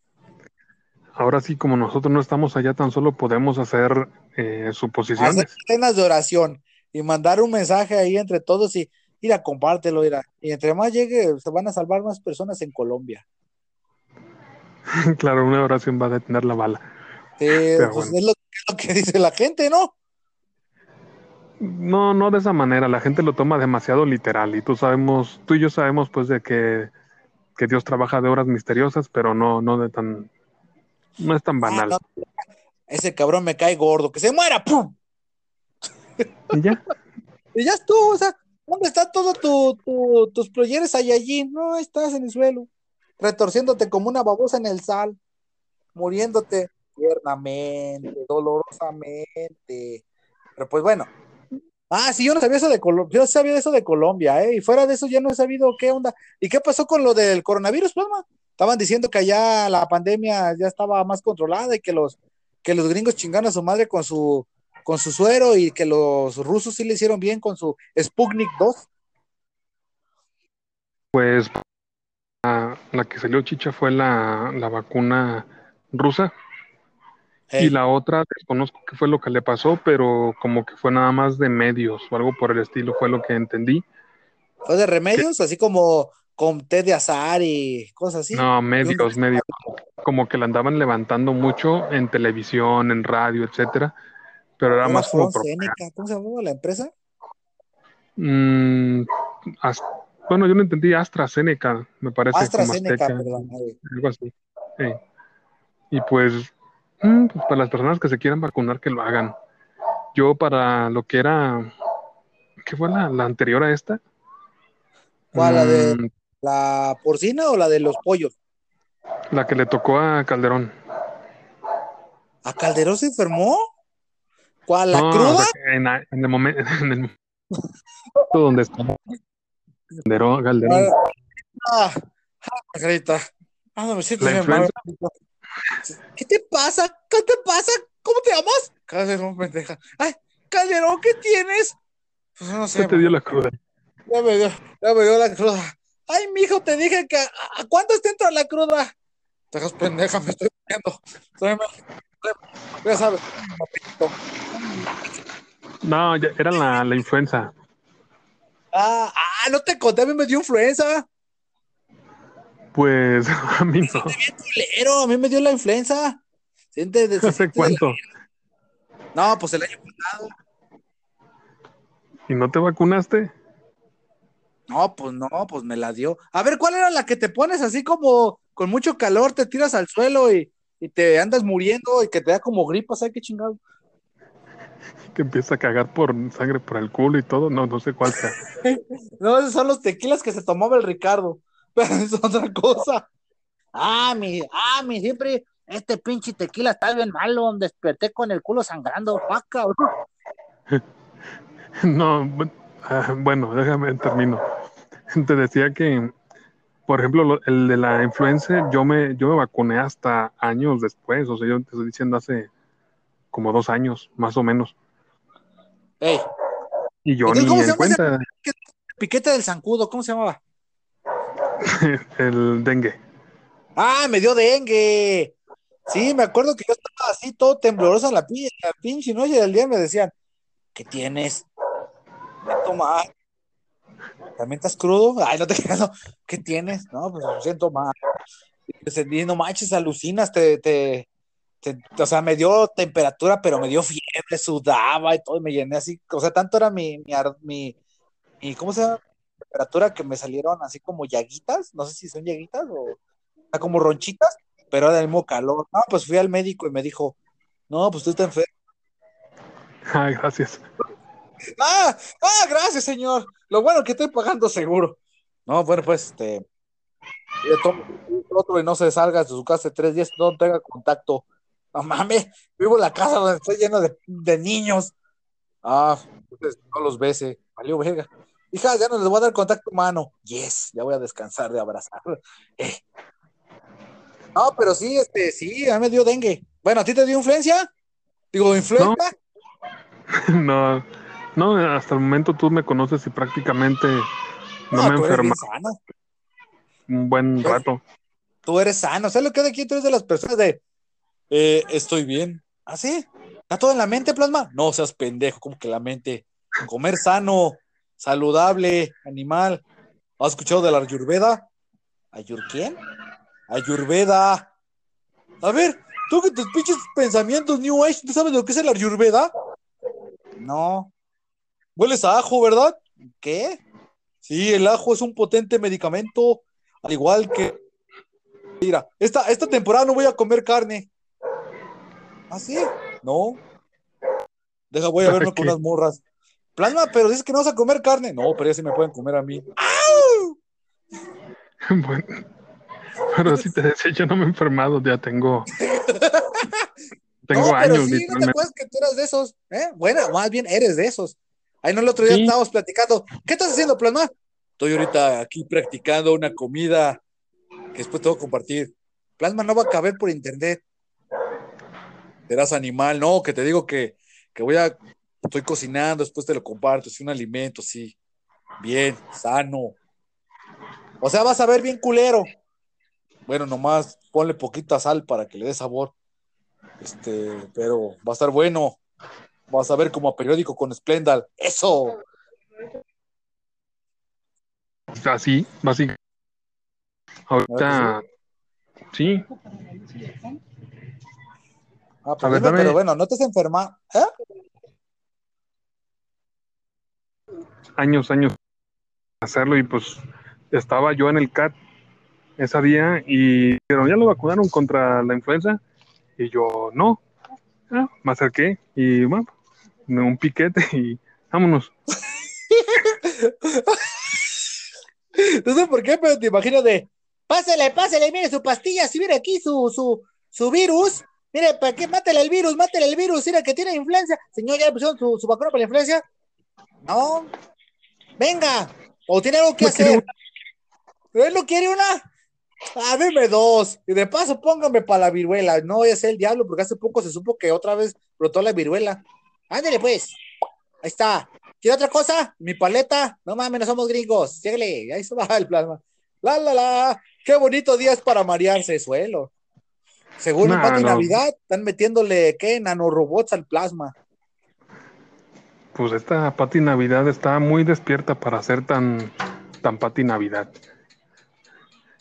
S2: ahora sí, como nosotros no estamos allá, tan solo podemos hacer eh, suposiciones. Hacer
S1: cenas de oración y mandar un mensaje ahí entre todos y, a compártelo, mira. Y entre más llegue, se van a salvar más personas en Colombia.
S2: claro, una oración va a detener la bala.
S1: Pues es, lo, que dice la gente, ¿no?
S2: No, no de esa manera. La gente lo toma demasiado literal y tú sabemos, tú y yo sabemos, pues, de que, Dios trabaja de horas misteriosas, pero no, no de tan, no es tan ah, banal.
S1: Ese cabrón me cae gordo, que se muera, ¡pum!
S2: Y ya.
S1: y ya estuvo, o sea, ¿dónde están todos tu, tus proyectos ahí allí? No, estás en el suelo retorciéndote como una babosa en el sal, muriéndote tiernamente, dolorosamente. Pero pues bueno. Ah, sí, yo no sabía eso de Colombia, yo sabía eso de Colombia, ¿eh? Y fuera de eso ya no he sabido qué onda. ¿Y qué pasó con lo del coronavirus, pues, Estaban diciendo que allá la pandemia ya estaba más controlada y que los, que los gringos chingaron a su madre con su, con su suero y que los rusos sí le hicieron bien con su Sputnik 2.
S2: Pues la, que salió chicha fue la, vacuna rusa. Y la otra, desconozco qué fue lo que le pasó, pero como que fue nada más de medios o algo por el estilo, fue lo que entendí.
S1: ¿Fue de remedios? Así como con té de azar y cosas así.
S2: No, medios, medios. Como que la andaban levantando mucho en televisión, en radio, etcétera. Pero era más como.
S1: ¿Cómo se llamaba la empresa?
S2: Mm, bueno, yo no entendí AstraZeneca, me parece.
S1: AstraZeneca, perdón.
S2: Algo así. Y pues, pues, para las personas que se quieran vacunar, que lo hagan. Yo para lo que era, ¿qué fue la, anterior a esta?
S1: ¿Cuál? ¿La de mm. la porcina o la de los pollos?
S2: La que le tocó a Calderón.
S1: ¿A Calderón se enfermó? ¿Cuál? ¿La cruda?
S2: En, el momento, en el momento donde estamos Calderón, Calderón.
S1: Ah, ah, Ah, no me siento bien mal. ¿Qué te pasa? ¿Qué te pasa? ¿cómo te llamas? Calderón, pendeja. Ay, Calderón, ¿qué tienes?
S2: Pues no sé. ¿Qué te dio la cruda?
S1: Ya me dio, ya me dio la cruda. Ay, mijo, te dije que ¿a cuánto está entra la cruda? Te hagas pendeja, me estoy viendo. Ya sabes.
S2: No, ya, era la, la influenza.
S1: Ah, ah, no te conté, a mí me dio influenza.
S2: Pues a mí no.
S1: Culero, a mí me dio la influenza. Siente,
S2: ¿Hace cuánto?
S1: No, pues el año pasado.
S2: ¿Y no te vacunaste?
S1: No, pues no, pues me la dio. A ver, ¿cuál era la que te pones así como con mucho calor, te tiras al suelo y, y te andas muriendo y que te da como gripa, ¿sabes qué chingado?
S2: Que empieza a cagar por sangre por el culo y todo, no, no sé cuál sea.
S1: no, esos son los tequilas que se tomaba el Ricardo, pero es otra cosa. Ah, mi, ah, mi, siempre, este pinche tequila está bien malo, desperté con el culo sangrando, vaca.
S2: no, ah, bueno, déjame termino. Te decía que, por ejemplo, el de la influenza, yo me, yo me vacuné hasta años después, o sea, yo te estoy diciendo hace como dos años, más o menos.
S1: Ey.
S2: Y yo ni en cuenta.
S1: El piquete del zancudo, ¿cómo se llamaba?
S2: el dengue.
S1: Ah, me dio dengue. Sí, me acuerdo que yo estaba así todo tembloroso en la, pinche noche del día me decían, ¿qué tienes? ¿Qué? ¿También estás crudo? Ay, no te quedas, ¿qué tienes? No, pues lo siento mal. Y no manches, alucinas, te, te, o sea, me dio temperatura, pero me dio fiebre, sudaba y todo, y me llené así, o sea, tanto era mi, mi, mi, ¿cómo se llama? Temperatura que me salieron así como llaguitas, no sé si son llaguitas o, como ronchitas, pero era del mismo calor. No, pues fui al médico y me dijo, no, pues tú estás enfermo.
S2: Ah, gracias.
S1: Ah, ah, gracias, señor. Lo bueno que estoy pagando seguro. No, bueno, pues, este, otro y no se salga de su casa de tres días, no tenga contacto no mames, vivo en la casa donde estoy lleno de, niños. Ah, entonces no los bese, valió verga. Hija, ya no les voy a dar contacto humano. Yes, ya voy a descansar de abrazar. Eh. No, pero sí, este, sí, a mí me dio dengue. Bueno, ¿a ti te dio influencia? Digo, ¿influenza?
S2: No, no, hasta el momento tú me conoces y prácticamente no, me enfermo. Un buen rato.
S1: Tú eres sano. ¿Sabes lo que de aquí? Tú eres de las personas de eh, estoy bien. ¿Ah, sí? ¿Está todo en la mente, plasma? No seas pendejo, como que la mente. Comer sano, saludable, animal. ¿Has escuchado de la Ayurveda? ¿Ayur quién? Ayurveda. A ver, tú que tus pinches pensamientos New Age, ¿tú sabes lo que es el Ayurveda? No. Hueles a ajo, ¿verdad? ¿Qué? Sí, el ajo es un potente medicamento, al igual que. Mira, esta, esta temporada no voy a comer carne. ¿Ah, sí? No. Deja, voy a verme con unas morras. Plasma, pero dices que no vas a comer carne. No, pero ya sí me pueden comer a mí.
S2: Bueno, pero si te decía, yo no me he enfermado, ya tengo. tengo años.
S1: Sí, no te acuerdas que tú eras de esos, ¿eh? Bueno, más bien eres de esos. Ahí no el otro día estábamos platicando. ¿Qué estás haciendo, Plasma? Estoy ahorita aquí practicando una comida que después tengo que compartir. Plasma no va a caber por internet serás animal, no, que te digo que, que voy a, estoy cocinando, después te lo comparto, es un alimento, sí, bien, sano. O sea, vas a ver bien culero. Bueno, nomás ponle poquita sal para que le dé sabor. Este, pero va a estar bueno. Vas a ver como a periódico con Splendal. ¡Eso!
S2: Así, básicamente. Ahorita, sí.
S1: Ah, pues pero bueno, no te has enfermado. ¿Eh?
S2: Años, años hacerlo y pues estaba yo en el CAT ese día y pero ya lo vacunaron contra la influenza y yo no. Ah, me acerqué y bueno, un piquete y vámonos.
S1: no sé por qué, pero te imagino de pásale, pásale, mire su pastilla, si mire aquí su, su, su virus, Mire, ¿para qué? Mátale el virus, mátale el virus, mira que tiene influencia. Señor, ¿ya pusieron su, su vacuna para la influencia? No. Venga, o tiene algo que hacer. ¿Él no quiere una? Ah, deme dos. Y de paso, póngame para la viruela. No voy a ser el diablo, porque hace poco se supo que otra vez brotó la viruela. Ándale, pues. Ahí está. ¿Quiere otra cosa? Mi paleta. No mames, no somos gringos. Síguele. Ahí se va el plasma. La, la, la. Qué bonito día es para marearse, suelo. Según
S2: No,
S1: el
S2: no.
S1: Navidad, están metiéndole, ¿qué? Nanorobots al plasma.
S2: Pues esta Pati Navidad está muy despierta para ser tan, tan Pati Navidad.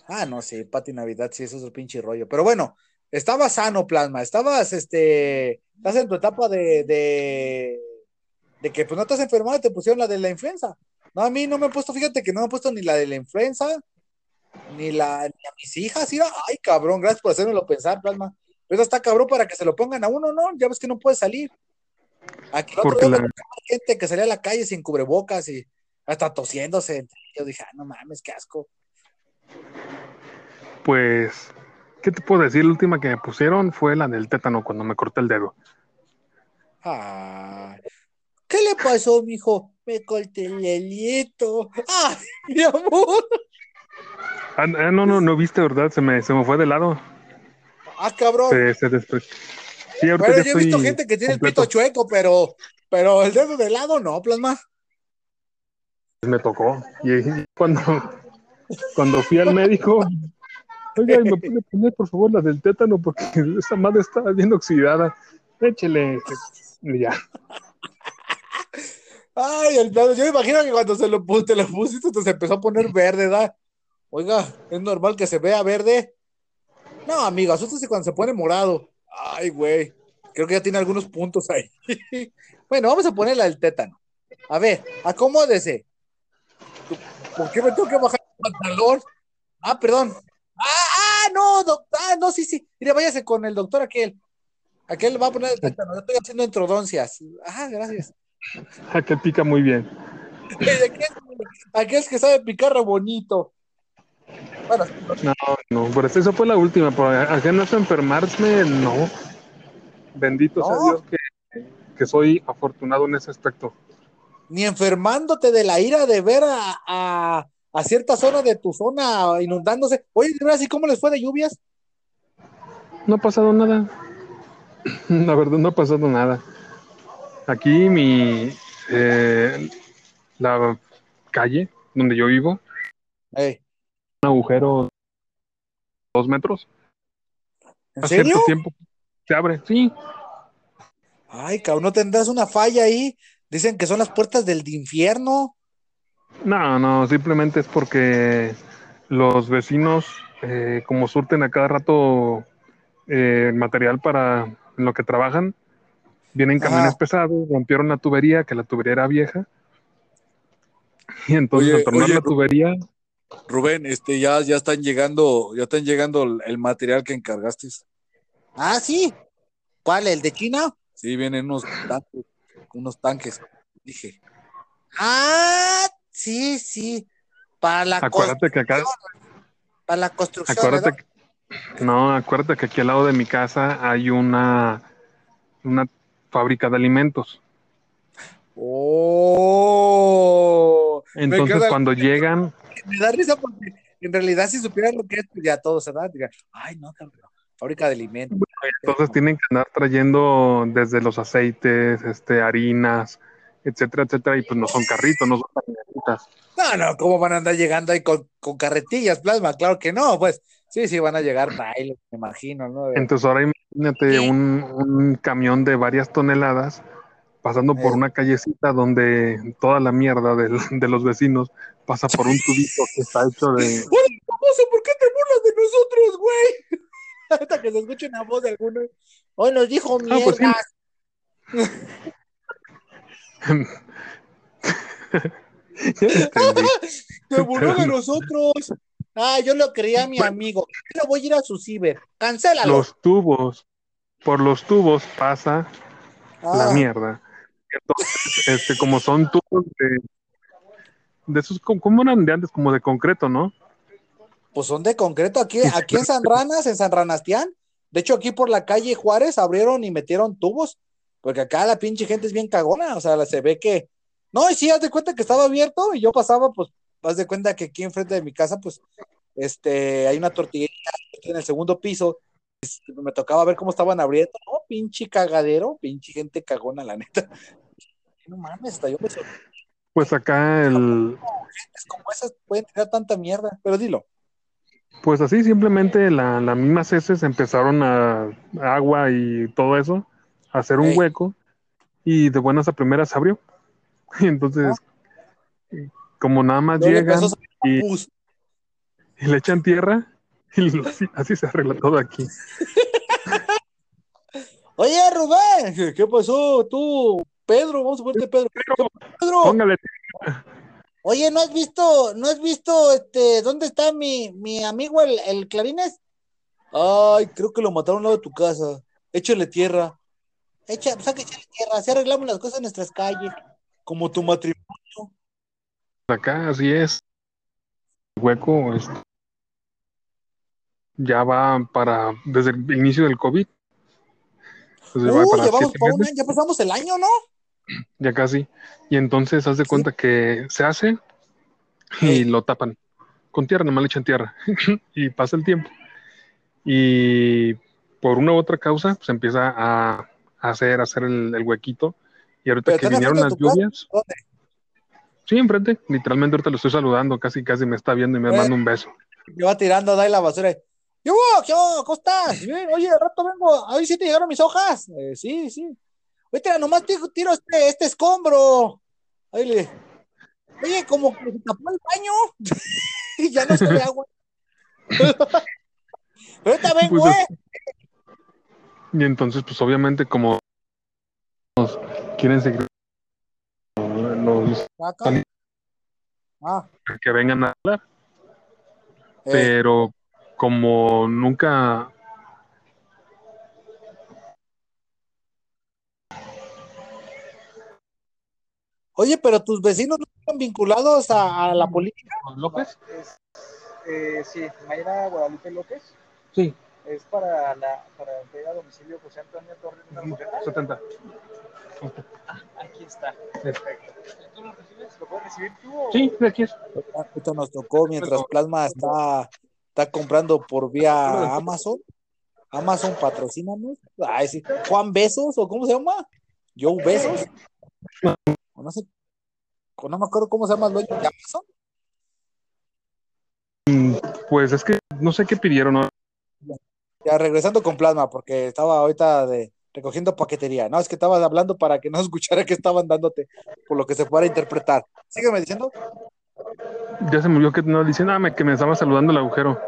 S1: Ah, no, sí, Pati Navidad, sí, eso es el pinche rollo. Pero bueno, estabas sano, plasma. Estabas, este, estás en tu etapa de, de, que pues no estás enfermado y te pusieron la de la influenza. No, a mí no me han puesto, fíjate que no me han puesto ni la de la influenza, ni la, ni a mis hijas. Mira, ay, cabrón, gracias por hacérmelo pensar, plasma. Pero está cabrón para que se lo pongan a uno, ¿no? Ya ves que no puede salir. Aquí
S2: Porque la-
S1: gente que salía a la calle sin cubrebocas y hasta tosiéndose. Yo dije, ah, no mames, qué asco.
S2: Pues, ¿qué te puedo decir? La última que me pusieron fue la del tétano cuando me corté el dedo.
S1: Ay, ¿qué le pasó, mijo? Me corté el delito. ¡Ay, mi amor!
S2: Ah, ah, no, no, no viste, ¿verdad? Se me, se me fue de lado.
S1: ¡Ah, cabrón!
S2: Se, se Sí, ahorita
S1: bueno, yo he visto gente que tiene
S2: completo.
S1: el pito chueco, pero, pero el dedo de lado no, plasma.
S2: Me tocó. Y cuando, cuando fui al médico, oiga, ¿me puede poner por favor la del tétano? Porque esa madre está bien oxidada. Échele. Y ya.
S1: Ay, el plano. Yo me imagino que cuando se lo puse, te lo pusiste, te se empezó a poner verde, ¿da? Oiga, ¿es normal que se vea verde? No, amigo, asústese cuando se pone morado. Ay, güey. Creo que ya tiene algunos puntos ahí. bueno, vamos a poner la del tétano. A ver, acomódese. ¿Por qué me tengo que bajar el pantalón? Ah, perdón. Ah, ah, no, doctor. Ah, no, sí, sí. Mire, váyase con el doctor aquel. Aquel va a poner el tétano. Yo estoy haciendo entrodoncias. Ah, gracias.
S2: Que pica muy bien.
S1: Aquel, aquel que sabe picar bonito. Bueno,
S2: No, no, por eso esa fue la última. Por a enfermarme, no. Bendito sea
S1: No.
S2: Dios que, que soy afortunado en ese aspecto.
S1: ni enfermándote de la ira de ver a, a, a cierta zona de tu zona inundándose. Oye, ¿y cómo les fue de lluvias?
S2: No ha pasado nada. La verdad, no ha pasado nada. Aquí mi eh, la calle donde yo vivo,
S1: Ey,
S2: un agujero de dos metros.
S1: ¿En
S2: A
S1: serio?
S2: cierto tiempo se abre, sí.
S1: Ay, cabrón, ¿no tendrás una falla ahí? Dicen que son las puertas del infierno.
S2: No, no, simplemente es porque los vecinos, eh, como surten a cada rato eh, material para en lo que trabajan, vienen
S1: Ajá.
S2: camiones pesados, rompieron la tubería, que la tubería era vieja. Y entonces
S1: Oye,
S2: al tornar
S1: oye,
S2: la tubería,
S1: Rubén, este, ya, ya están llegando, ya están llegando el, el material que encargaste. Ah, sí. ¿Cuál? ¿El de China? Sí, vienen unos tanques, unos tanques. Dije. Ah, sí, sí. Para la,
S2: acuérdate que acá,
S1: para la construcción.
S2: acuérdate que, no, acuérdate que aquí al lado de mi casa hay una, una fábrica de alimentos.
S1: Oh.
S2: Entonces cuando llegan,
S1: me da risa porque en realidad si supieran lo que es, pues ya todos se dan, digan, ay no, cabrón, fábrica de alimentos.
S2: Entonces tienen que andar trayendo desde los aceites, este, harinas, etcétera, etcétera, y pues no son carritos, no son camionetitas.
S1: No, no, ¿cómo van a andar llegando ahí con, con carretillas, plasma? Claro que no, pues sí, sí, van a llegar trailers, me imagino, ¿no?
S2: Entonces ahora imagínate un camión de varias toneladas pasando por
S1: Eh.
S2: una callecita donde toda la mierda del- de los vecinos pasa por un tubito que está hecho de...
S1: Hola, famoso, ¿por qué te burlas de nosotros, güey? Hasta que se escuche una voz de alguno. Hoy nos dijo
S2: Ah, pues sí. entendí.
S1: Se burló de nosotros. Ah, yo lo creía mi amigo. Yo voy a ir a su ciber. Cancélalo.
S2: los tubos, por los tubos pasa la
S1: Ah,
S2: mierda. Entonces, este, como son tubos de, de esos, como eran de antes? Como de concreto, ¿no?
S1: Pues son de concreto aquí, aquí en San Ranas, en San Ranastián. De hecho, aquí por la calle Juárez abrieron y metieron tubos, porque acá la pinche gente es bien cagona, o sea, se ve que. No, y sí, haz de cuenta que estaba abierto y yo pasaba, pues, haz de cuenta que aquí enfrente de mi casa, pues, este, hay una tortillería en el segundo piso, me tocaba ver cómo estaban abriendo, no, pinche cagadero, pinche gente cagona, la neta. No mames, hasta yo me
S2: Pues acá el.
S1: Es como esas pueden tirar tanta mierda, pero dilo.
S2: Pues así, simplemente las la mismas heces empezaron a agua y todo eso, a hacer un hueco, y de buenas a primeras se abrió. Y entonces, como nada más llegan y, y, le echan tierra, y así, se arregla todo aquí.
S1: Oye, Rubén, ¿qué pasó? Tú, Pedro, vamos a ponerte Pedro. Pedro, Póngale. Oye, ¿no has visto, no has visto, este, dónde está mi, mi amigo el, el Clarines? Ay, creo que lo mataron al lado de tu casa. Échale tierra. Echa, pues, echarle tierra, así arreglamos las cosas en nuestras calles, como tu matrimonio.
S2: Acá, así es. El hueco, ya va para desde el inicio del COVID.
S1: Pues ya, ya pasamos el año, ¿no?
S2: Ya casi. Y entonces haz de cuenta que se hace y lo tapan. Con tierra, nomás le echan tierra. y pasa el tiempo. Y por una u otra causa, pues empieza a hacer, hacer el, huequito. Y ahorita que vinieron las lluvias. Sí, enfrente. Literalmente ahorita lo estoy saludando. Casi, casi me está viendo y me eh, manda un beso.
S1: Me va tirando, da la basura. ¿Qué ¿Qué ¿Cómo estás? Oye, al rato vengo. Ver si te llegaron mis hojas. Eh, sí, sí. Oye, nomás tiro, este, este escombro. Ahí le. Oye, como que se tapó el baño. y ya no sale agua. Ahorita vengo, pues, eh.
S2: Y entonces, pues obviamente, como quieren seguir los ah. que vengan a hablar. Eh. Pero como nunca
S1: Oye, pero tus vecinos no están vinculados a, la política.
S2: ¿López?
S3: eh, sí, Mayra Guadalupe López.
S2: Sí.
S3: Es para la para entrega a domicilio José Antonio Torres.
S2: 70.
S3: Ah, aquí está. Perfecto. ¿Tú lo recibes? ¿Lo puedes recibir tú? O...
S2: Sí, aquí es.
S1: Esto nos tocó mientras Plasma está está comprando por vía Amazon. Amazon patrocínanos. Ay, sí. Juan Besos, o cómo se llama? Joe Besos. No sé. No me acuerdo cómo se llama el dueño de Amazon.
S2: Mm, pues es que no sé qué pidieron. ¿no?
S1: Ya regresando con plasma, porque estaba ahorita de, recogiendo paquetería. No, es que estabas hablando para que no escuchara que estaban dándote, por lo que se pueda interpretar. Sígueme diciendo.
S2: Ya se murió que no dice nada, que me estaba saludando el agujero.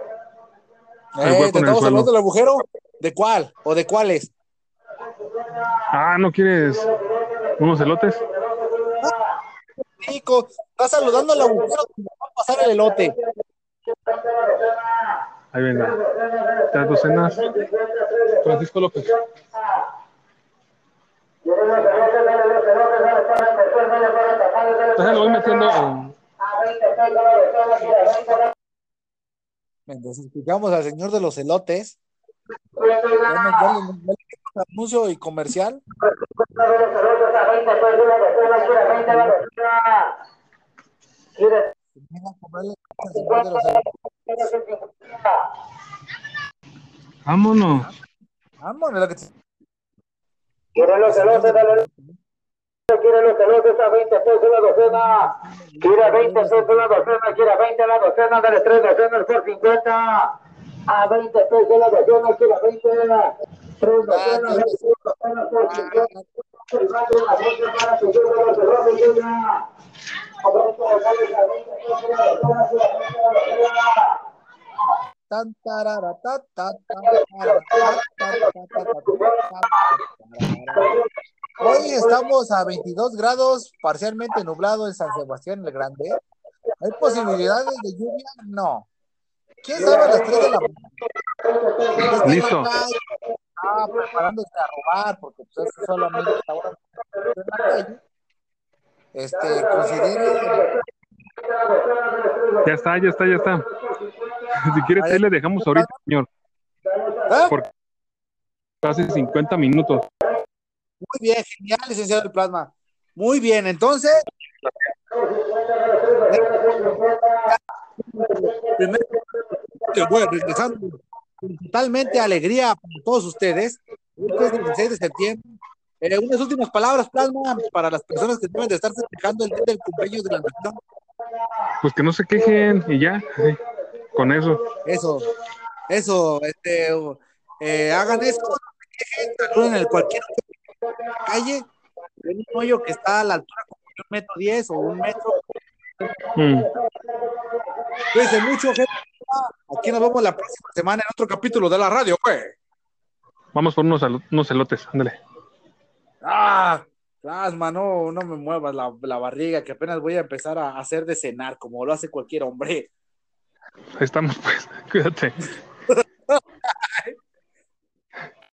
S1: Eh, ¿Te estamos saludando el agujero? ¿De cuál? ¿O de cuáles?
S2: Ah, ¿no quieres unos elotes?
S1: Chico, está saludando al agujero, va a pasar el elote.
S2: Ahí venga. Tres docenas. Francisco López. Entonces lo voy metiendo en
S1: Mientras escuchamos al señor de los elotes, anuncio y comercial.
S2: Vámonos.
S1: Vámonos. Lo que
S3: los elotes, quiere los elotes a 20 pesos la docena, quiere 20 pesos la docena, quiere 20 la docena, dale 3 docenas por 50, a 20 pesos la docena, quiere 20, 3 docenas, 3 docenas por 50, privado una bolsa para que lleve los elotes ya, a 20 docenas, a 20 pesos la docena, quiere 20 la docena. Tan tarara, ta, ta, ta,
S1: Hoy estamos a 22 grados, parcialmente nublado en San Sebastián el Grande. ¿Hay posibilidades de lluvia? No. ¿Quién sabe a las 3 de la mañana?
S2: Listo.
S1: Ah, preparándose a robar, porque pues es solamente la hora en la calle. Este, considere.
S2: Ya está, ya está, ya está. Si quiere, ahí le dejamos ahorita, señor. ¿Eh? Por casi 50 minutos.
S1: Muy bien, genial, licenciado del plasma. Muy bien, entonces. Primero, bueno, regresando totalmente alegría para todos ustedes. Este es el 16 de septiembre. Eh, unas últimas palabras, Plasma, para las personas que deben de estar festejando el día del cumpleaños de la nación.
S2: Pues que no se quejen y ya, con eso.
S1: Eso, eso, este, eh, hagan eso, no se quejen, saluden en el cualquier calle, en un hoyo que está a la altura como de un metro diez o un metro.
S2: Mm.
S1: Cuídense mucho, gente. Aquí nos vemos la próxima semana en otro capítulo de la radio, güey.
S2: Vamos por unos, unos elotes, ándale.
S1: Ah, plasma, no, no me muevas la, la barriga, que apenas voy a empezar a hacer de cenar, como lo hace cualquier hombre.
S2: Estamos, pues. Cuídate.